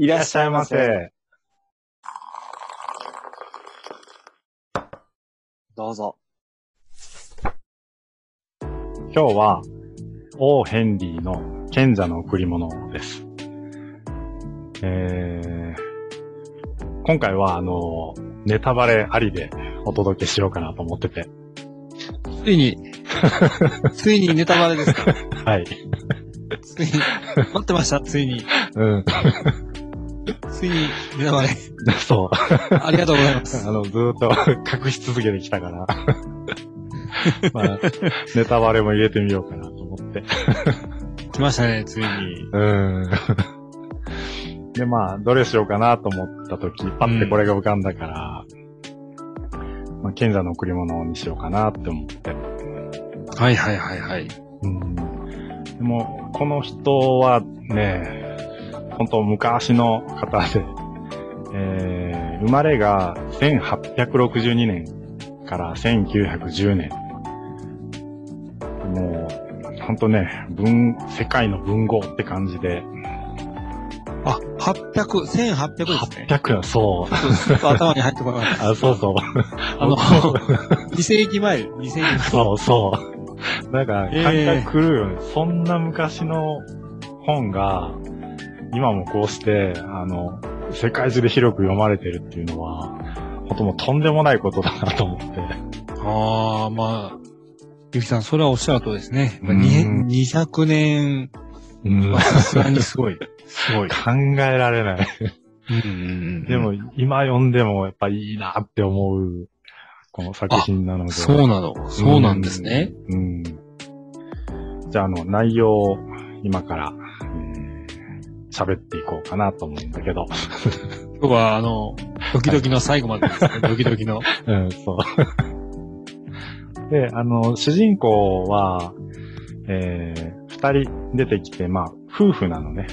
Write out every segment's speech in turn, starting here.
いらっしゃいませ。どうぞ。今日は、王ヘンリーの賢者の贈り物です。えー、今回はあの、ネタバレありでお届けしようかなと思ってて。ついに、ついにネタバレですか？はい。ついに、待ってました、ついに。うん。ついにネタバレ。そう。ありがとうございます。あの、ずーっと隠し続けてきたから。まあ、ネタバレも入れてみようかなと思って。来ましたね、ついに。うん。で、まあ、どれしようかなと思ったとき、パッてこれが浮かんだから、まあ、賢者の贈り物にしようかなって思って。はいはいはいはい。うん。でも、この人はね、本当昔の方で、えー、生まれが1862年から1910年。もう、本当ね、文、世界の文豪って感じで、あ、800、1800ですね。800や、そう。ちょっと頭に入ってこなかった。あ、そうそう。あの、2世紀前、2世紀 そうそう。なんか、え感覚狂うよね。そんな昔の本が、今もこうして、あの、世界中で広く読まれてるっていうのは、ほんともうとんでもないことだなと思って。ああ、まあ、ゆきさん、それはおっしゃるとですね。うんに200年うんはさすがにすごい。すごい。考えられない。うんでも、今読んでもやっぱいいなって思う、この作品なので。そうなの。そうなんですね。うん。うん。じゃあ、あの、内容を今から、えー喋っていこうかなと思うんだけど。今日は、あの、ドキドキの最後までですね。ドキドキの。うん、そう。で、あの、主人公は、えー、二人出てきて、まあ、夫婦なのね。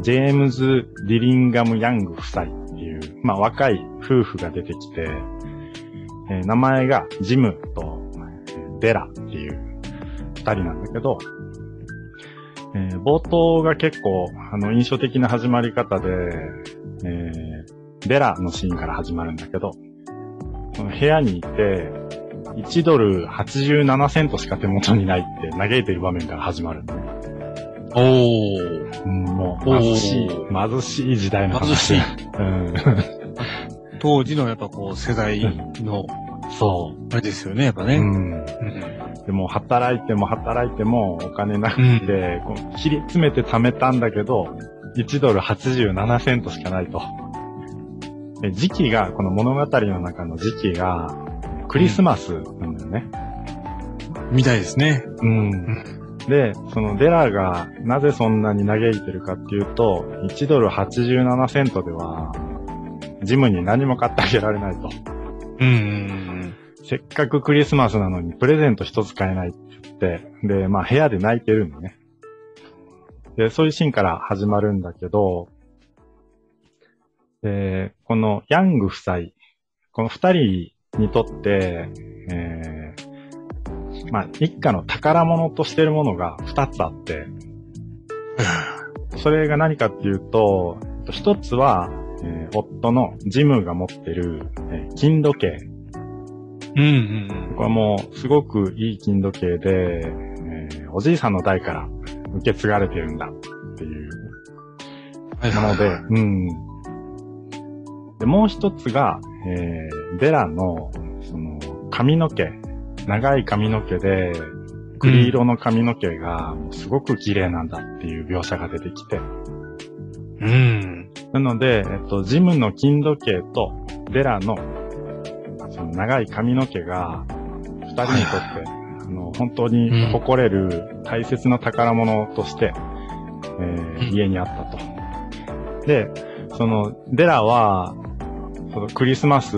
ジェームズ・ディリンガム・ヤング夫妻っていう、まあ、若い夫婦が出てきて、えー名前がジムとえーデラっていう二人なんだけど、えー冒頭が結構、あの、印象的な始まり方で、えーデラのシーンから始まるんだけど、その部屋にいて、1ドル87セントしか手元にないって嘆いてる場面から始まるのね。おー。うん、もう、貧しい、貧しい時代の話。貧しい。うん。当時のやっぱこう、世代の、そあれですよね、やっぱう。ね。うん。うんでも、働いても働いてもお金なくて、こう切り詰めて貯めたんだけど、1ドル87セントしかないと。で時期が、この物語の中の時期が、クリスマスなんだよね。みたいですね。うん。で、そのデラがなぜそんなに嘆いてるかっていうと、1ドル87セントでは、ジムに何も買ってあげられないと。うんうんせっかくクリスマスなのにプレゼント一つ買えないって言って、で、まあ部屋で泣いてるのね。で、そういうシーンから始まるんだけど、で、このヤング夫妻、この二人にとって、えー、まあ一家の宝物としてるものが二つあって、それが何かっていうと、一つは、えー夫のジムが持ってる、えー金時計。うん。うんうんこれはもう、すごくいい金時計で、えーおじいさんの代から受け継がれてるんだっていうはいもので、うん。で、もう一つが、えーデラの、その、髪の毛、長い髪の毛で、栗色の髪の毛が、すごく綺麗なんだっていう描写が出てきて、うん。なので、えっと、ジムの金時計とデラのその長い髪の毛が二人にとって、あの本当に誇れる大切な宝物として、えーうん家にあったと。で、そのデラは、そのクリスマス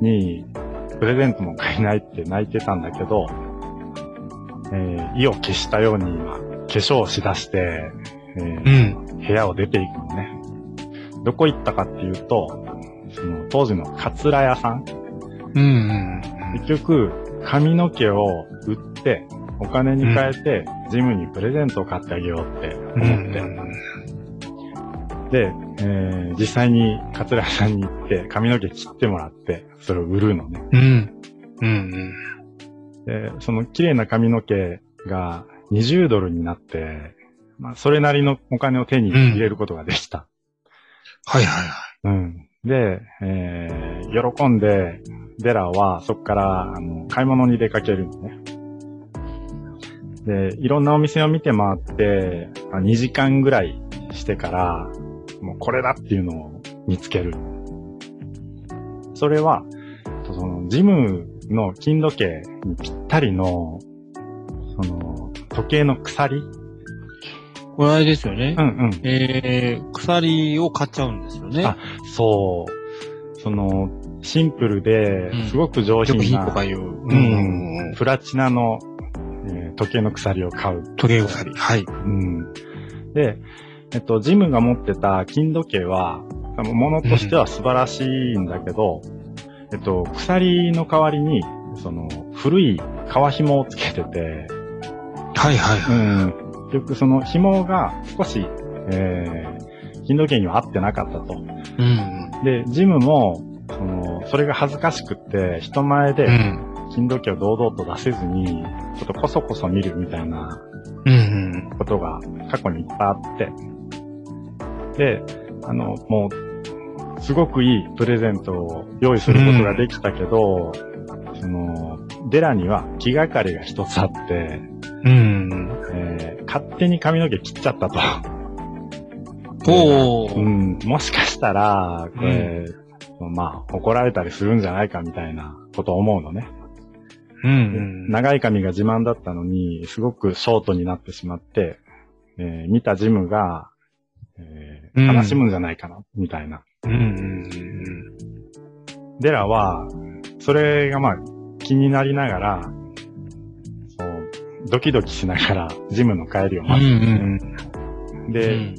にプレゼントも買えないって泣いてたんだけど、えー意を消したように今、化粧をしだして、えーうん。部屋を出ていくのね。どこ行ったかっていうと、その当時のカツラ屋さん。うんうん。結局、髪の毛を売って、お金に変えて、ジムにプレゼントを買ってあげようって思って。で、えー実際に桂屋さんに行って髪の毛切ってもらって、それを売るのね。うん。うん。で、その綺麗な髪の毛が20ドルになって、まあ、それなりのお金を手に入れることができた。はいはいはい。うん。で、えー喜んで、デラはそこから、あの、買い物に出かけるのね。で、いろんなお店を見て回って、ま2時間ぐらいしてから、もうこれだっていうのを見つける。それは、その、ジムの金時計にぴったりの、その、時計の鎖これあれですよねう。んうん。えー、鎖を買っちゃうんですよね。あそう。その、シンプルうで、んすごく上品食品とな、かいう。んプラチナの、えー時計の鎖を買う。時計鎖。はい。うん。で、えっと、ジムが持ってた金時計は、あの物としては素晴らしいんだけど、えっと、鎖の代わりに、その、古い革紐をつけてて、はいはいはい。うん。結局その紐が少し、えー、金時計には合ってなかったと。うん。で、ジムも、その、それが恥ずかしくって、人前うでん。金時計を堂々と出せずに、ちょっとこそこそ見るみたいなうん。ことが過去にいっぱいあって、で、あの、もう、すごくいいプレゼントを用意することができたけど、その、デラには気がかりが一つあって、うん。えー勝手に髪の毛切っちゃったと。おー。うん、もしかしたら、これ、まあ、怒られたりするんじゃないかみたいなことを思うのね。うん。長い髪が自慢だったのに、すごくショートになってしまって、えー見たジムが、えーうん悲しむんじゃないかな、みたいな。うん。デラは、それがまあ、気になりながら、ドキドキしながら、ジムの帰りをうん。待つ。うん。で、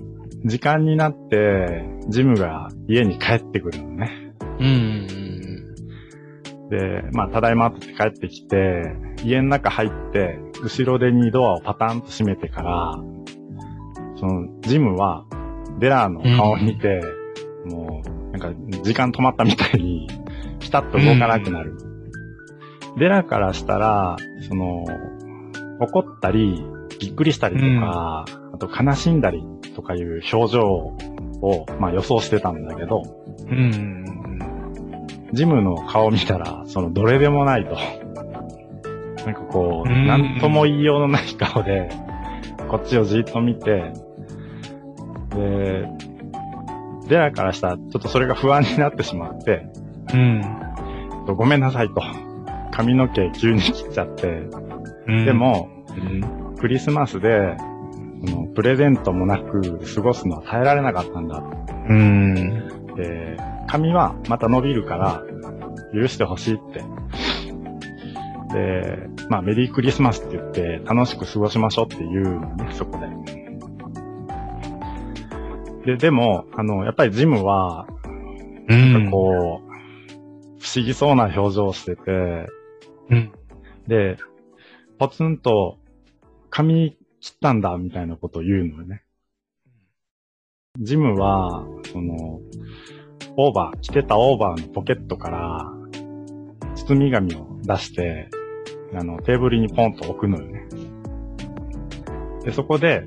時間になって、ジムが家に帰ってくるのね。うん。で、まあ、ただいまって帰ってきて、家の中入って、後ろ手にドアをパタンと閉めてから、その、ジムは、デラの顔を見て、もう、なんか、時間止まったみたいに、ピタッと動かなくなる。デラからしたら、その、怒ったり、びっくりしたりとか、あと悲しんだりとかいう表情を、まあ予想してたんだけど、うん。ジムの顔見たら、その、どれでもないと。なんかこう、うんなんとも言いようのない顔で、こっちをじっと見て、で、デラからしたら、ちょっとそれが不安になってしまって、うん。ごめんなさいと。髪の毛急に切っちゃって、で、も、うん。クリスマスで、そのプレゼントもなく過ごすのは耐えられなかったんだ。うん。で、髪はまた伸びるから、許してほしいって。で、まあ、メリークリスマスって言って、楽しく過ごしましょうって言うのね、そこで。で、でも、あの、やっぱりジムは、うん。こう、不思議そうな表情をしてて、うん。で、ポツンと、髪切ったんだ、みたいなことを言うのよね。ジムは、その、オーバー、着てたオーバーのポケットから、包み紙を出して、あの、テーブルにポンと置くのよね。で、そこで、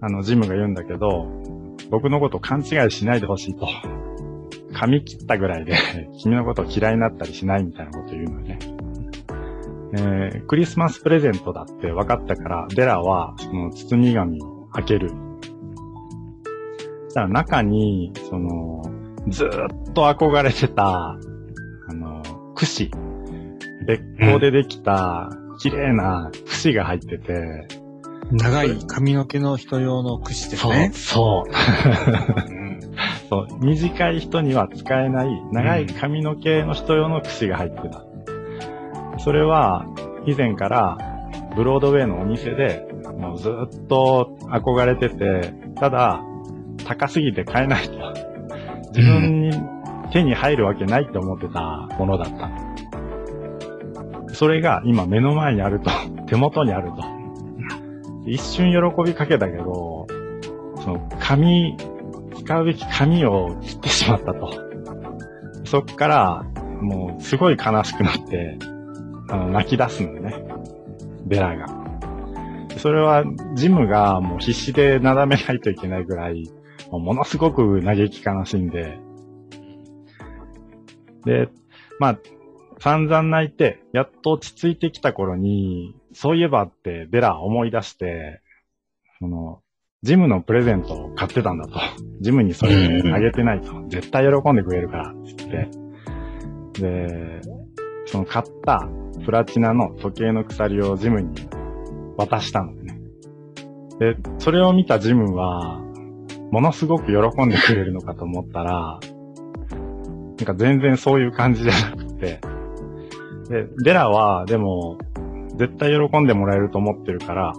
あの、ジムが言うんだけど、僕のこと勘違いしないでほしいと。髪切ったぐらいで、君のことを嫌いになったりしないみたいなこと言うのよね。えークリスマスプレゼントだって分かったから、デラは、その包み紙を開ける。そしたら中に、その、ずーっと憧れてた、あの、櫛。別光でできた、綺麗な櫛が入ってて、長い髪の毛の人用の櫛ですそう、ね。そう、うん そう、短い人には使えない、長い髪の毛の人用の櫛が入ってた。それは、以前から、ブロードウェイのお店で、もうずっと憧れてて、ただ、高すぎて買えないと。自分に手に入るわけないって思ってたものだった。それが今目の前にあると、手元にあると。一瞬喜びかけたけど、その、髪使うべき紙を切ってしまったと。そっから、もうすごい悲しくなって、あの、泣き出すのね。ベラが。それは、ジムがもう必死でなだめないといけないぐらい、もものすごく嘆き悲しんで、で、まあ、散々泣いて、やっと落ち着いてきた頃に、そういえばってベラ思い出して、その、ジムのプレゼントを買ってたんだと。ジムにそれあげてないと。絶対喜んでくれるから、つって。で、その買ったプラチナの時計の鎖をジムに渡したのね。で、それを見たジムは、ものすごく喜んでくれるのかと思ったら、なんか全然そういう感じじゃなくて、で、ベラは、でも、絶対喜んでもらえると思ってるから、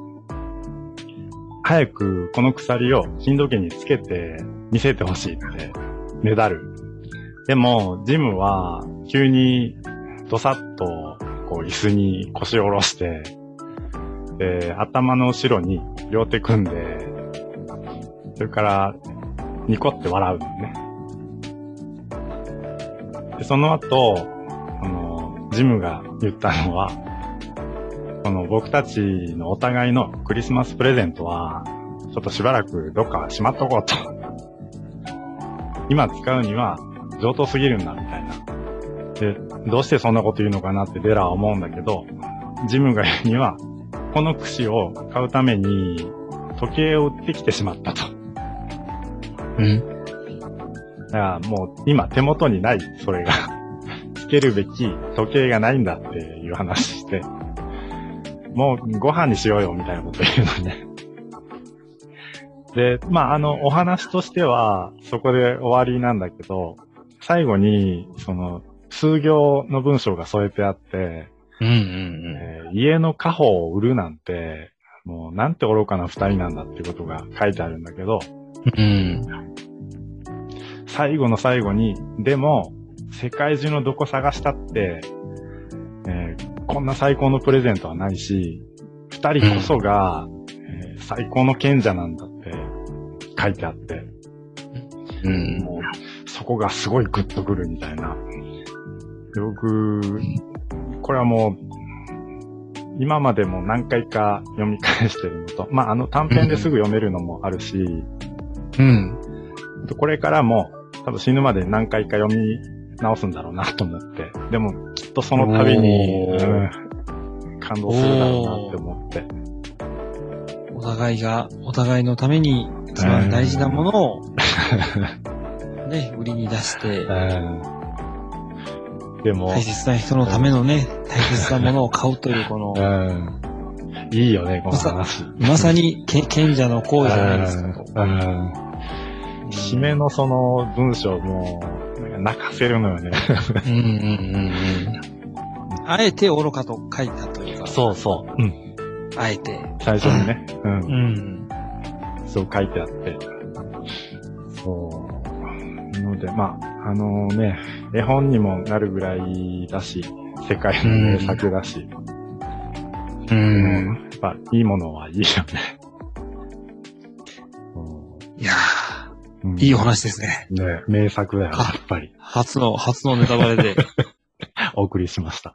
早くこの鎖を金時計につけて見せてほしいって、ねだる。でも、ジムは、急に、どさっと、こう、椅子に腰を下ろして、で、頭の後ろに両手組んで、それから、ニコって笑うのね。で、その後、あの、ジムが言ったのは、この僕たちのお互いのクリスマスプレゼントは、ちょっとしばらくどっかしまっとこうと。今使うには上等すぎるんだ、みたいな。で、どうしてそんなこと言うのかなってデラは思うんだけど、ジムが言うには、この櫛を買うために時計を売ってきてしまったと。うん？だからもう今手元にない、それが。つけるべき時計がないんだっていう話して、もうご飯にしようよみたいなこと言うのね。で、まああの、お話としてはそこで終わりなんだけど、最後に、その、数行の文章が添えてあって、うんうんえー家の家宝を売るなんて、もうなんて愚かな二人なんだっていうことが書いてあるんだけど、うん。うん。最後の最後に、でも、世界中のどこ探したって、えーこんな最高のプレゼントはないし、二人こそが、えー最高の賢者なんだって書いてあって、うん。もう、そこがすごいグッとくるみたいな。で僕、これはもう、今までも何回か読み返してるのと、まあ、あの短編ですぐ読めるのもあるし、うん。これからも多分死ぬまで何回か読み直すんだろうなと思って。でもきっとその度に、うん感動するだろうなって思って。お互いが、お互いのために一番大事なものを、ね、売りに出して、うんでも、大切な人のためのね、大切なものを買うという、この、うんいいよね、この話。まさに、け賢者の行為じゃないですかと。うんうん締めのその文章も、泣かせるのよね。うんうんうんうん。あえて愚かと書いたというか、そうそう。うん。あえて。最初にね。うんう。ん。そう書いてあって。そう。ので、まあ、あのね、絵本にもなるぐらいだし、世界の名作だし、ううんやっぱいいものはいいよね。いやうんー、いいお話ですね。ね、名作だよ、やっぱり。初の、初のネタバレで。お送りしました。